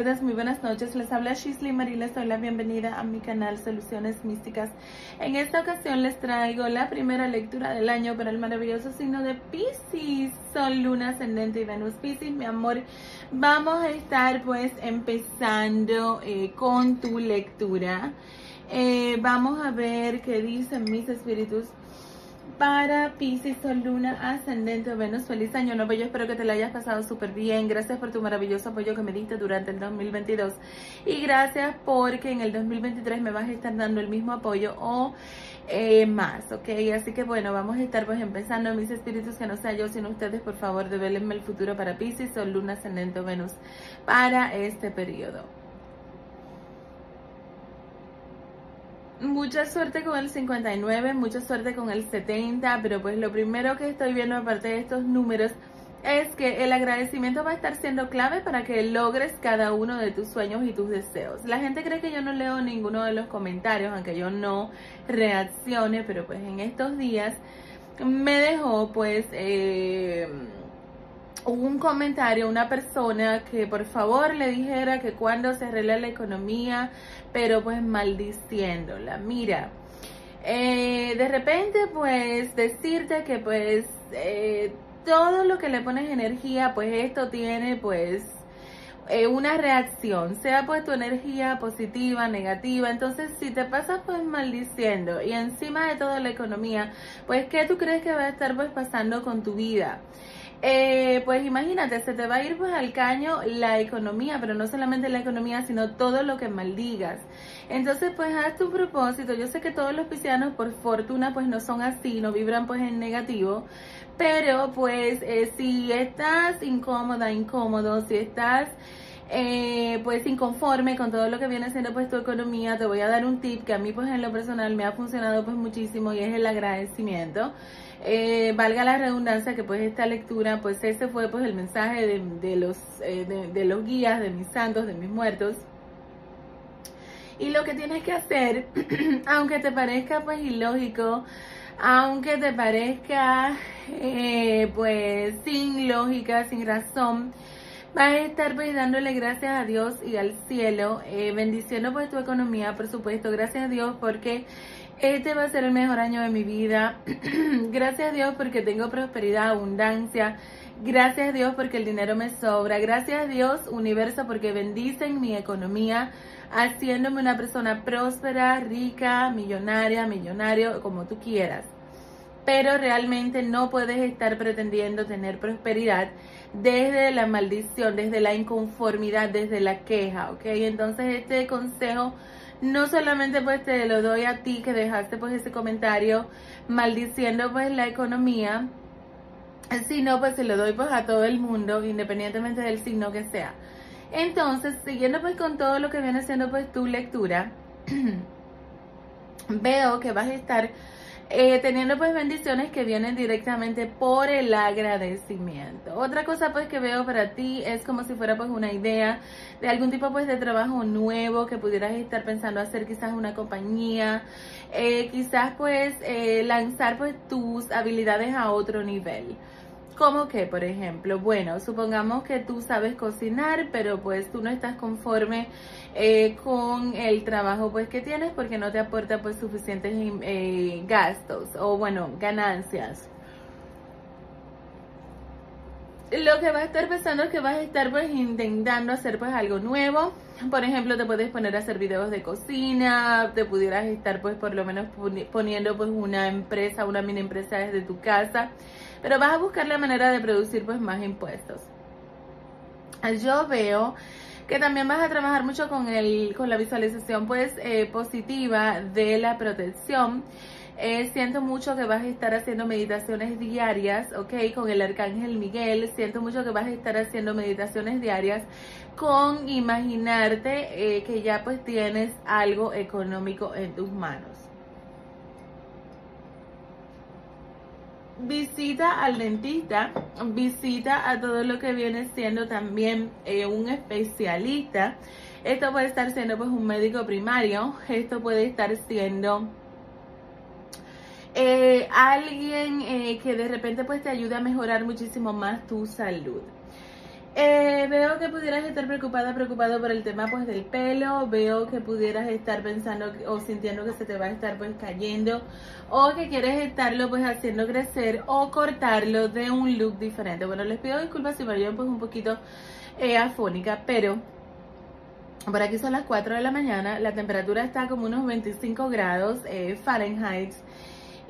Muy buenas noches, les habla Shisley Marie, les doy la bienvenida a mi canal Soluciones Místicas. En esta ocasión les traigo la primera lectura del año para el maravilloso signo de Pisces, Sol, Luna, Ascendente y Venus. Pisces, mi amor, vamos a estar pues empezando eh, con tu lectura. Eh, vamos a ver qué dicen mis espíritus para Pisces, Sol, Luna, Ascendente Venus. Feliz año nuevo. Yo espero que te lo hayas pasado súper bien. Gracias por tu maravilloso apoyo que me diste durante el 2022. Y gracias porque en el 2023 me vas a estar dando el mismo apoyo o eh, más, ¿ok? Así que bueno, vamos a estar pues empezando. Mis espíritus que no sea yo, sino ustedes, por favor, develenme el futuro para Pisces, Sol, Luna, Ascendente Venus para este periodo. Mucha suerte con el 59, mucha suerte con el 70, pero pues lo primero que estoy viendo aparte de estos números es que el agradecimiento va a estar siendo clave para que logres cada uno de tus sueños y tus deseos. La gente cree que yo no leo ninguno de los comentarios, aunque yo no reaccione, pero pues en estos días me dejó pues... Eh, hubo un comentario, una persona que por favor le dijera que cuando se arregla la economía, pero pues maldiciéndola. Mira, eh, de repente pues decirte que pues eh, todo lo que le pones energía, pues esto tiene pues eh, una reacción, sea pues tu energía positiva, negativa, entonces si te pasas pues maldiciendo y encima de todo la economía, pues ¿qué tú crees que va a estar pues pasando con tu vida? Eh, pues imagínate, se te va a ir pues al caño la economía, pero no solamente la economía, sino todo lo que maldigas. Entonces, pues haz tu propósito. Yo sé que todos los piscianos, por fortuna, pues no son así, no vibran pues en negativo. Pero pues eh, si estás incómoda, incómodo, si estás eh, pues inconforme con todo lo que viene siendo pues tu economía, te voy a dar un tip que a mí pues en lo personal me ha funcionado pues muchísimo y es el agradecimiento. Eh, valga la redundancia que pues esta lectura, pues ese fue pues el mensaje de, los, eh, de, los guías, de mis santos, de mis muertos. Y lo que tienes que hacer, aunque te parezca pues ilógico, aunque te parezca eh, pues sin lógica, sin razón, vas a estar pues dándole gracias a Dios y al cielo, bendiciendo pues tu economía, por supuesto, gracias a Dios porque este va a ser el mejor año de mi vida. Gracias a Dios porque tengo prosperidad, abundancia. Gracias a Dios porque el dinero me sobra. Gracias a Dios, universo, porque bendicen mi economía, haciéndome una persona próspera, rica, millonaria, millonario, como tú quieras. Pero realmente no puedes estar pretendiendo tener prosperidad desde la maldición, desde la inconformidad, desde la queja, ¿ok? Entonces este consejo no solamente pues te lo doy a ti que dejaste pues ese comentario maldiciendo pues la economía, sino pues se lo doy pues a todo el mundo, independientemente del signo que sea. Entonces, siguiendo pues con todo lo que viene siendo pues tu lectura, veo que vas a estar eh, teniendo pues bendiciones que vienen directamente por el agradecimiento. Otra cosa pues que veo para ti es como si fuera pues una idea de algún tipo pues de trabajo nuevo que pudieras estar pensando hacer quizás una compañía, eh, quizás pues eh, lanzar pues tus habilidades a otro nivel. Como que, por ejemplo, bueno, supongamos que tú sabes cocinar, pero pues tú no estás conforme eh, con el trabajo pues que tienes porque no te aporta pues suficientes eh, gastos o bueno, ganancias. Lo que vas a estar pensando es que vas a estar pues intentando hacer pues algo nuevo. Por ejemplo, te puedes poner a hacer videos de cocina, te pudieras estar pues por lo menos poniendo pues una empresa, una mini empresa desde tu casa pero vas a buscar la manera de producir pues más impuestos. Yo veo que también vas a trabajar mucho con, el, con la visualización pues eh, positiva de la protección. Eh, siento mucho que vas a estar haciendo meditaciones diarias, ¿ok? Con el arcángel Miguel. Siento mucho que vas a estar haciendo meditaciones diarias con imaginarte eh, que ya pues tienes algo económico en tus manos. Visita al dentista, visita a todo lo que viene siendo también eh, un especialista. Esto puede estar siendo pues un médico primario, esto puede estar siendo eh, alguien eh, que de repente pues te ayude a mejorar muchísimo más tu salud. Eh, veo que pudieras estar preocupada, preocupado por el tema pues del pelo, veo que pudieras estar pensando o sintiendo que se te va a estar pues cayendo o que quieres estarlo pues haciendo crecer o cortarlo de un look diferente. Bueno, les pido disculpas si me veo pues un poquito eh, afónica, pero por aquí son las 4 de la mañana, la temperatura está como unos 25 grados eh, Fahrenheit.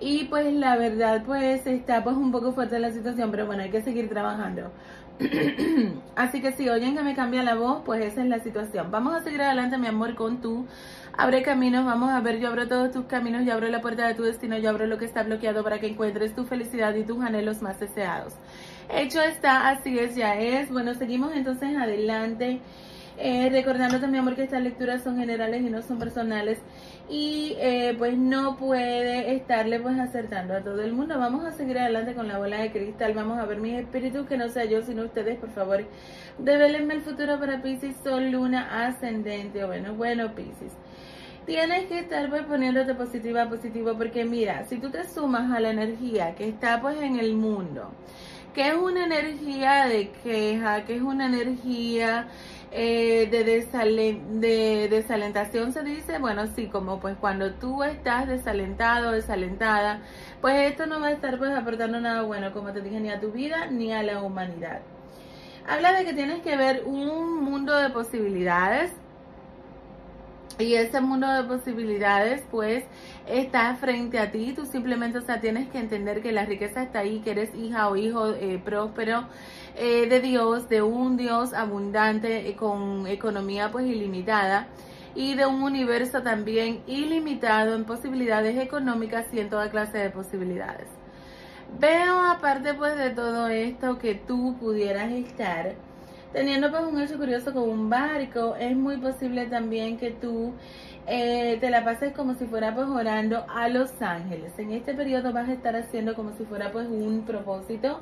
Y pues la verdad pues está pues un poco fuerte la situación, pero bueno, hay que seguir trabajando. Así que si oyen que me cambia la voz, pues esa es la situación. Vamos a seguir adelante, mi amor, con tú. Abre caminos, vamos a ver, yo abro todos tus caminos, yo abro la puerta de tu destino, yo abro lo que está bloqueado para que encuentres tu felicidad y tus anhelos más deseados. Hecho está, así es, ya es. Bueno, seguimos entonces adelante. Eh, recordándote, mi amor, que estas lecturas son generales y no son personales y eh, pues no puede estarle pues acertando a todo el mundo. Vamos a seguir adelante con la bola de cristal, vamos a ver mis espíritus, que no sea yo sino ustedes, por favor, develenme el futuro para Pisces, Sol, Luna, Ascendente, bueno, bueno Pisces. Tienes que estar pues poniéndote positiva, positivo, porque mira, si tú te sumas a la energía que está pues en el mundo, que es una energía de queja, que es una energía eh, de, de desalentación se dice, bueno, sí, como pues cuando tú estás desalentado, desalentada, pues esto no va a estar pues aportando nada bueno, como te dije, ni a tu vida ni a la humanidad. Habla de que tienes que ver un mundo de posibilidades y ese mundo de posibilidades pues está frente a ti, tú simplemente o sea, tienes que entender que la riqueza está ahí, que eres hija o hijo eh, próspero eh, de Dios, de un Dios abundante eh, con economía pues ilimitada y de un universo también ilimitado en posibilidades económicas y en toda clase de posibilidades. Veo aparte pues de todo esto que tú pudieras estar teniendo pues un hecho curioso con un barco, es muy posible también que tú eh, te la pases como si fuera pues orando a los ángeles. En este periodo vas a estar haciendo como si fuera pues un propósito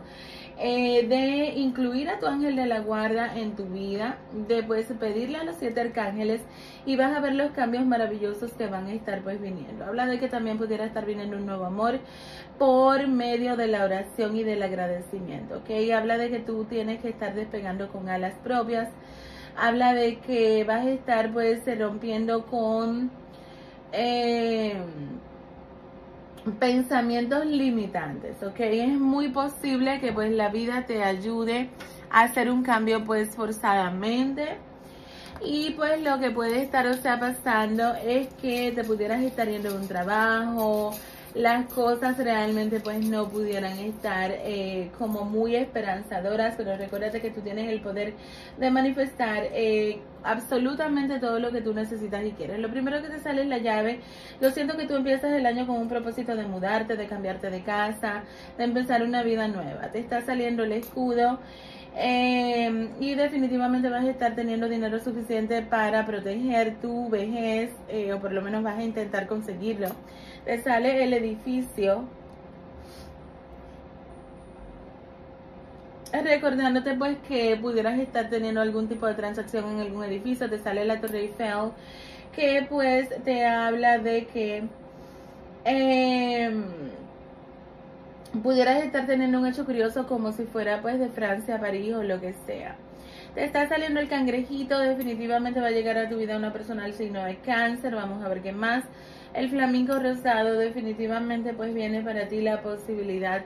eh, de incluir a tu ángel de la guarda en tu vida, de pues pedirle a los siete arcángeles y vas a ver los cambios maravillosos que van a estar pues viniendo. Habla de que también pudiera estar viniendo un nuevo amor por medio de la oración y del agradecimiento, ¿ok? Habla de que tú tienes que estar despegando con alas propias habla de que vas a estar pues rompiendo con eh, pensamientos limitantes, ¿ok? Es muy posible que pues la vida te ayude a hacer un cambio pues forzadamente y pues lo que puede estar o sea pasando es que te pudieras estar yendo de un trabajo, las cosas realmente pues no pudieran estar eh, como muy esperanzadoras, pero recuérdate que tú tienes el poder de manifestar eh, absolutamente todo lo que tú necesitas y quieres. Lo primero que te sale es la llave. Lo siento que tú empiezas el año con un propósito de mudarte, de cambiarte de casa, de empezar una vida nueva. Te está saliendo el escudo. Eh, y definitivamente vas a estar teniendo dinero suficiente para proteger tu vejez, o por lo menos vas a intentar conseguirlo te sale el edificio. Recordándote pues que pudieras estar teniendo algún tipo de transacción en algún edificio, te sale la Torre Eiffel, que pues te habla de que em, pudieras estar teniendo un hecho curioso como si fuera pues de Francia, París o lo que sea. Te está saliendo el cangrejito, definitivamente va a llegar a tu vida una persona al signo de cáncer, vamos a ver qué más. El flamingo rosado definitivamente pues viene para ti la posibilidad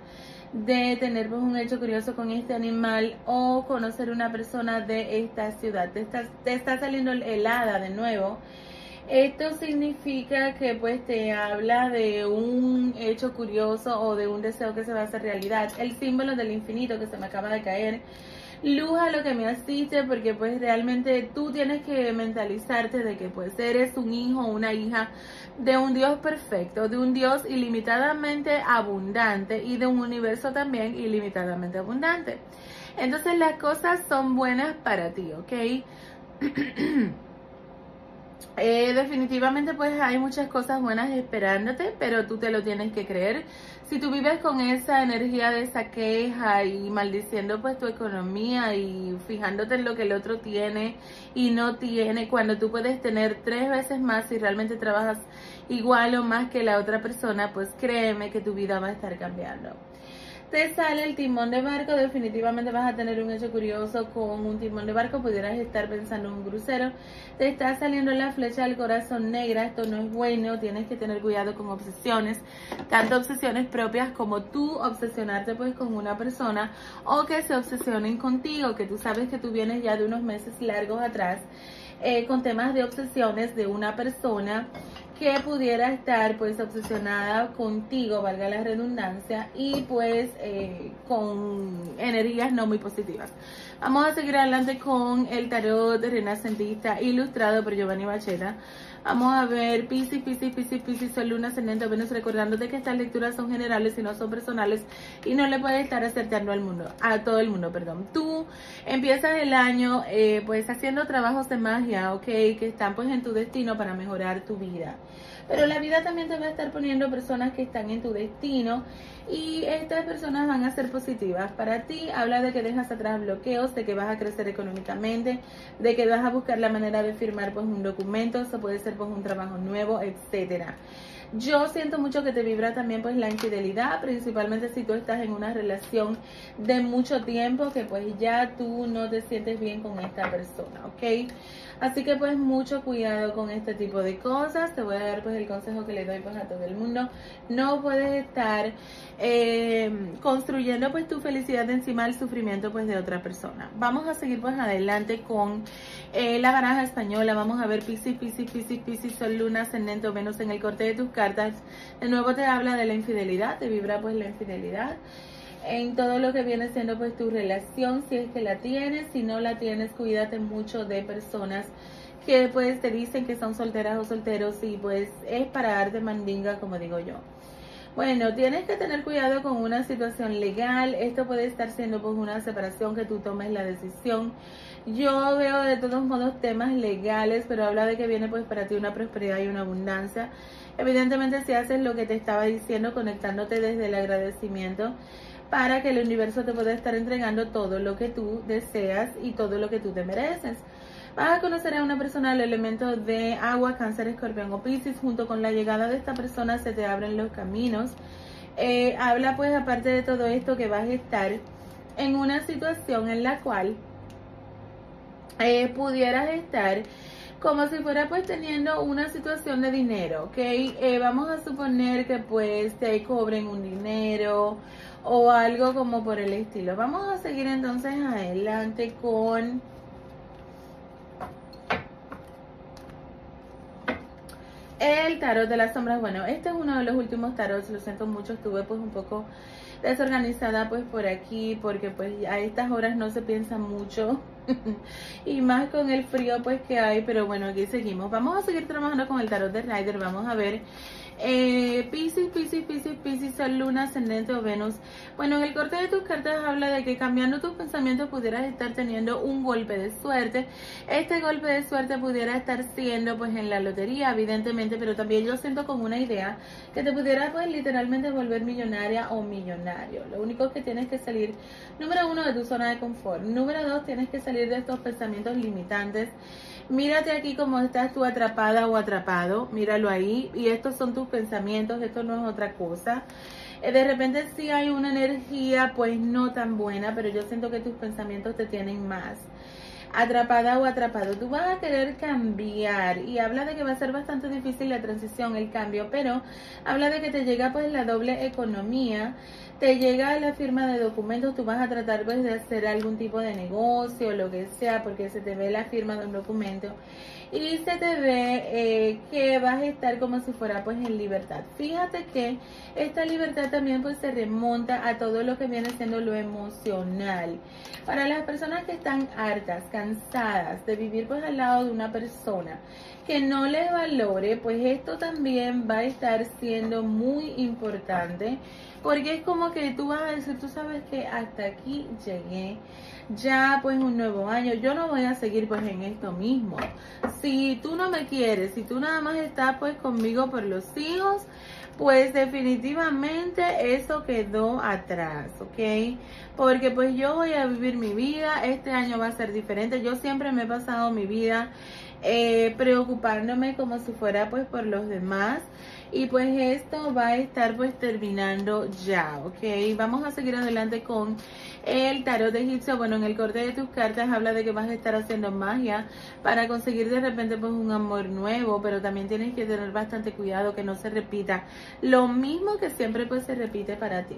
de tener pues, un hecho curioso con este animal o conocer una persona de esta ciudad. Te está, te está saliendo helada de nuevo. Esto significa que pues te habla de un hecho curioso o de un deseo que se va a hacer realidad. El símbolo del infinito que se me acaba de caer luz a lo que me asiste porque pues realmente tú tienes que mentalizarte de que pues eres un hijo o una hija de un Dios perfecto, de un Dios ilimitadamente abundante y de un universo también ilimitadamente abundante. Entonces las cosas son buenas para ti, ¿ok? Eh, definitivamente pues hay muchas cosas buenas esperándote, pero tú te lo tienes que creer. Si tú vives con esa energía de esa queja y maldiciendo pues tu economía y fijándote en lo que el otro tiene y no tiene, cuando tú puedes tener tres veces más si realmente trabajas igual o más que la otra persona, pues créeme que tu vida va a estar cambiando te sale el timón de barco, definitivamente vas a tener un hecho curioso con un timón de barco, pudieras estar pensando en un crucero. Te está saliendo la flecha del corazón negra, esto no es bueno, tienes que tener cuidado con obsesiones, tanto obsesiones propias como tú obsesionarte pues con una persona o que se obsesionen contigo, que tú sabes que tú vienes ya de unos meses largos atrás eh, con temas de obsesiones de una persona que pudiera estar pues obsesionada contigo, valga la redundancia, y pues eh, con energías no muy positivas. Vamos a seguir adelante con el tarot renacentista ilustrado por Giovanni Bacheta. Vamos a ver Pisces, Pisces, Pisces, Pisces, Sol, Luna, Ascendente, Venus, recordándote que estas lecturas son generales y no son personales y no le puedes estar acertando al mundo, a todo el mundo, perdón. Tú empiezas el año eh, pues haciendo trabajos de magia, ok, que están pues en tu destino para mejorar tu vida. Pero la vida también te va a estar poniendo personas que están en tu destino y estas personas van a ser positivas para ti. Habla de que dejas atrás bloqueos, de que vas a crecer económicamente, de que vas a buscar la manera de firmar pues un documento, eso puede ser pues un trabajo nuevo, etcétera. Yo siento mucho que te vibra también pues la infidelidad, principalmente si tú estás en una relación de mucho tiempo que pues ya tú no te sientes bien con esta persona, ¿ok? Así que pues mucho cuidado con este tipo de cosas. Te voy a dar pues el consejo que le doy pues a todo el mundo. No puedes estar eh, construyendo pues tu felicidad encima del sufrimiento pues de otra persona. Vamos a seguir pues adelante con eh, la baraja española. Vamos a ver Piscis, Piscis, Piscis, Piscis, Sol, Luna, Ascendente Venus en el corte de tus cartas. De nuevo te habla de la infidelidad, te vibra pues la infidelidad en todo lo que viene siendo pues tu relación, si es que la tienes, si no la tienes, cuídate mucho de personas que pues te dicen que son solteras o solteros y pues es para darte mandinga como digo yo. Bueno, tienes que tener cuidado con una situación legal, esto puede estar siendo pues una separación que tú tomes la decisión. Yo veo de todos modos temas legales, pero habla de que viene pues para ti una prosperidad y una abundancia. Evidentemente si haces lo que te estaba diciendo, conectándote desde el agradecimiento, para que el universo te pueda estar entregando todo lo que tú deseas y todo lo que tú te mereces. Vas a conocer a una persona del elemento de agua, cáncer, escorpión o piscis. Junto con la llegada de esta persona se te abren los caminos. Eh, habla pues aparte de todo esto que vas a estar en una situación en la cual eh, pudieras estar como si fuera pues teniendo una situación de dinero, ¿ok? Eh, vamos a suponer que pues te cobren un dinero o algo como por el estilo. Vamos a seguir entonces adelante con el tarot de las sombras. Bueno, este es uno de los últimos tarots, lo siento mucho, estuve pues un poco desorganizada pues por aquí porque pues a estas horas no se piensa mucho y más con el frío pues que hay, pero bueno, aquí seguimos. Vamos a seguir trabajando con el tarot de Rider, vamos a ver eh, Pisces, Pisces, Pisces, Pisces, Sol, Luna, Ascendente o Venus. Bueno, en el corte de tus cartas habla de que cambiando tus pensamientos pudieras estar teniendo un golpe de suerte. Este golpe de suerte pudiera estar siendo pues en la lotería, evidentemente, pero también yo siento como una idea que te pudiera pues literalmente volver millonaria o millonario. Lo único que tienes que salir, número uno, de tu zona de confort. Número dos, tienes que salir de estos pensamientos limitantes Mírate aquí como estás tú atrapada o atrapado, míralo ahí. Y estos son tus pensamientos, esto no es otra cosa. Eh, de repente sí hay una energía pues no tan buena, pero yo siento que tus pensamientos te tienen más. atrapada o atrapado. Tú vas a querer cambiar y habla de que va a ser bastante difícil la transición, el cambio, pero habla de que te llega pues la doble economía, te llega la firma de documentos, tú vas a tratar pues de hacer algún tipo de negocio lo que sea porque se te ve la firma de un documento y se te ve eh, que vas a estar como si fuera pues en libertad. Fíjate que esta libertad también pues se remonta a todo lo que viene siendo lo emocional. Para las personas que están hartas, cansadas de vivir pues al lado de una persona que no les valore, pues esto también va a estar siendo muy importante porque es como que tú vas a decir, tú sabes que hasta aquí llegué ya pues un nuevo año, yo no voy a seguir pues en esto mismo. Si tú no me quieres, si tú nada más estás pues conmigo por los hijos, pues definitivamente eso quedó atrás, ¿ok? Porque pues yo voy a vivir mi vida, este año va a ser diferente, yo siempre me he pasado mi vida eh, preocupándome como si fuera pues por los demás y pues esto va a estar pues terminando ya, ¿ok? Vamos a seguir adelante con el tarot de egipcio, bueno, en el corte de tus cartas habla de que vas a estar haciendo magia para conseguir de repente pues un amor nuevo, pero también tienes que tener bastante cuidado que no se repita lo mismo que siempre pues se repite para ti.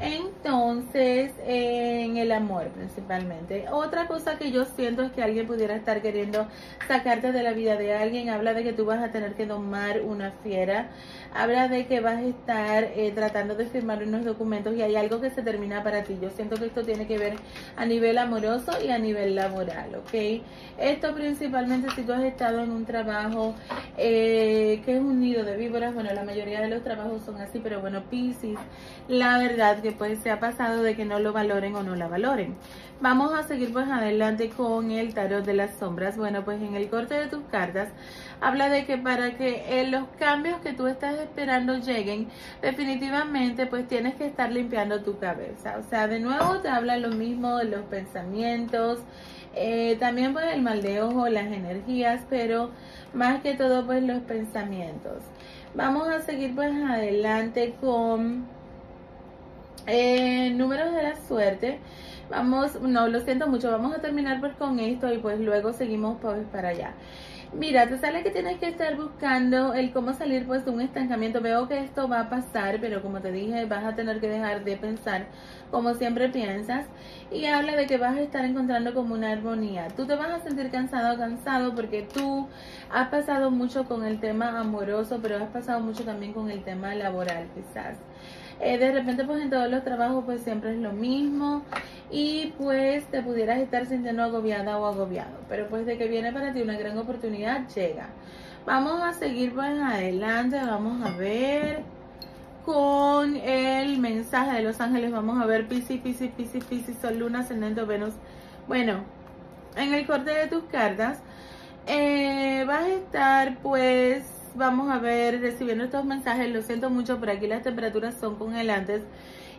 Entonces, en el amor principalmente. Otra cosa que yo siento es que alguien pudiera estar queriendo sacarte de la vida de alguien, habla de que tú vas a tener que domar una fiera habla de que vas a estar eh, tratando de firmar unos documentos y hay algo que se termina para ti. Yo siento que esto tiene que ver a nivel amoroso y a nivel laboral, ¿ok? Esto principalmente si tú has estado en un trabajo eh, que es un nido de víboras, bueno, la mayoría de los trabajos son así, pero bueno, Pisces, la verdad que pues se ha pasado de que no lo valoren o no la valoren. Vamos a seguir pues adelante con el tarot de las sombras. Bueno, pues en el corte de tus cartas habla de que para que eh, los cambios que tú estás esperando lleguen, definitivamente pues tienes que estar limpiando tu cabeza. O sea, de nuevo te habla lo mismo de los pensamientos, eh, también pues el mal de ojo, las energías, pero más que todo pues los pensamientos. Vamos a seguir pues adelante con eh, números de la suerte. Vamos, no, lo siento mucho, vamos a terminar pues con esto y pues luego seguimos pues para allá. Mira, te sale que tienes que estar buscando el cómo salir pues de un estancamiento. Veo que esto va a pasar, pero como te dije, vas a tener que dejar de pensar como siempre piensas. Y habla de que vas a estar encontrando como una armonía. Tú te vas a sentir cansado cansado porque tú has pasado mucho con el tema amoroso, pero has pasado mucho también con el tema laboral quizás. Eh, de repente pues en todos los trabajos pues siempre es lo mismo y pues te pudieras estar sintiendo agobiada o agobiado. Pero pues de que viene para ti una gran oportunidad, llega. Vamos a seguir pues adelante, vamos a ver con el mensaje de los ángeles. Vamos a ver Piscis, Piscis, Piscis, Piscis, Sol, Luna, Ascendente, Venus. Bueno, en el corte de tus cartas eh, vas a estar pues vamos a ver recibiendo estos mensajes. Lo siento mucho, pero aquí las temperaturas son congelantes.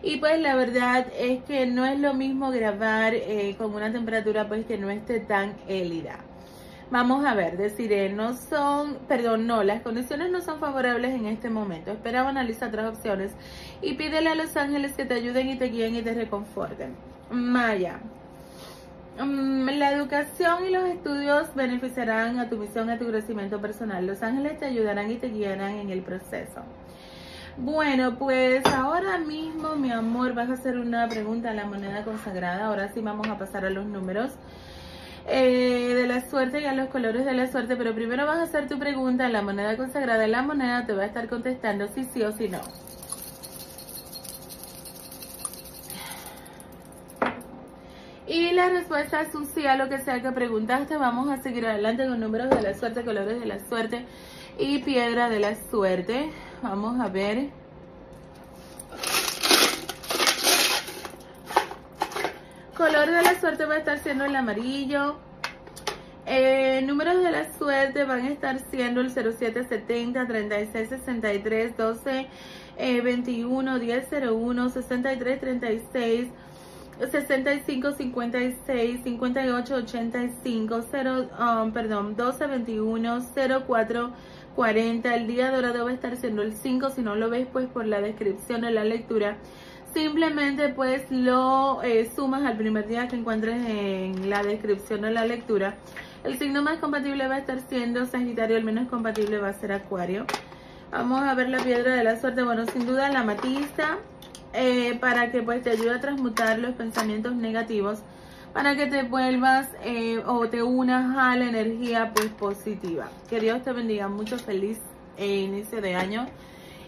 Y pues la verdad es que no es lo mismo grabar eh, con una temperatura pues que no esté tan élida. Vamos a ver, deciré, no son, perdón, no, las condiciones no son favorables en este momento. Espera analiza otras opciones y pídele a los ángeles que te ayuden y te guíen y te reconforten. Maya, la educación y los estudios beneficiarán a tu misión, a tu crecimiento personal. Los ángeles te ayudarán y te guiarán en el proceso. Bueno, pues ahora mismo, mi amor, vas a hacer una pregunta a la moneda consagrada. Ahora sí vamos a pasar a los números eh, de la suerte y a los colores de la suerte. Pero primero vas a hacer tu pregunta a la moneda consagrada. La moneda te va a estar contestando si sí o si no. Y la respuesta es un sí a lo que sea que preguntaste. Vamos a seguir adelante con números de la suerte, colores de la suerte y piedra de la suerte. Vamos a ver. Color de la suerte va a estar siendo el amarillo. Eh, números de la suerte van a estar siendo el 0770, 3663, 12, 21, 1001, 63, 36. 65 56 58 85 0 perdón 12 21 04 40 el día dorado va a estar siendo el 5 si no lo ves pues por la descripción de la lectura simplemente pues lo eh, sumas al primer día que encuentres en la descripción de la lectura. El signo más compatible va a estar siendo Sagitario, el menos compatible va a ser Acuario. Vamos a ver la piedra de la suerte, bueno, sin duda la matista, eh, para que pues te ayude a transmutar los pensamientos negativos, para que te vuelvas eh, o te unas a la energía pues positiva. Que Dios te bendiga mucho, feliz inicio de año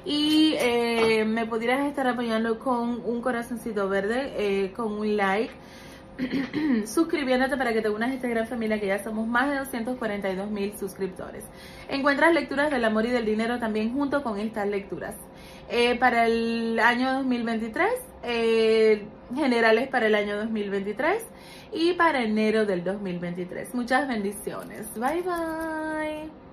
y eh, me pudieras estar apoyando con un corazoncito verde, eh, con un like, suscribiéndote para que te unas a esta gran familia que ya somos más de 242 mil suscriptores. Encuentras lecturas del amor y del dinero también junto con estas lecturas. Eh, para el año 2023, generales para el año 2023 y para enero del 2023. Muchas bendiciones. Bye bye.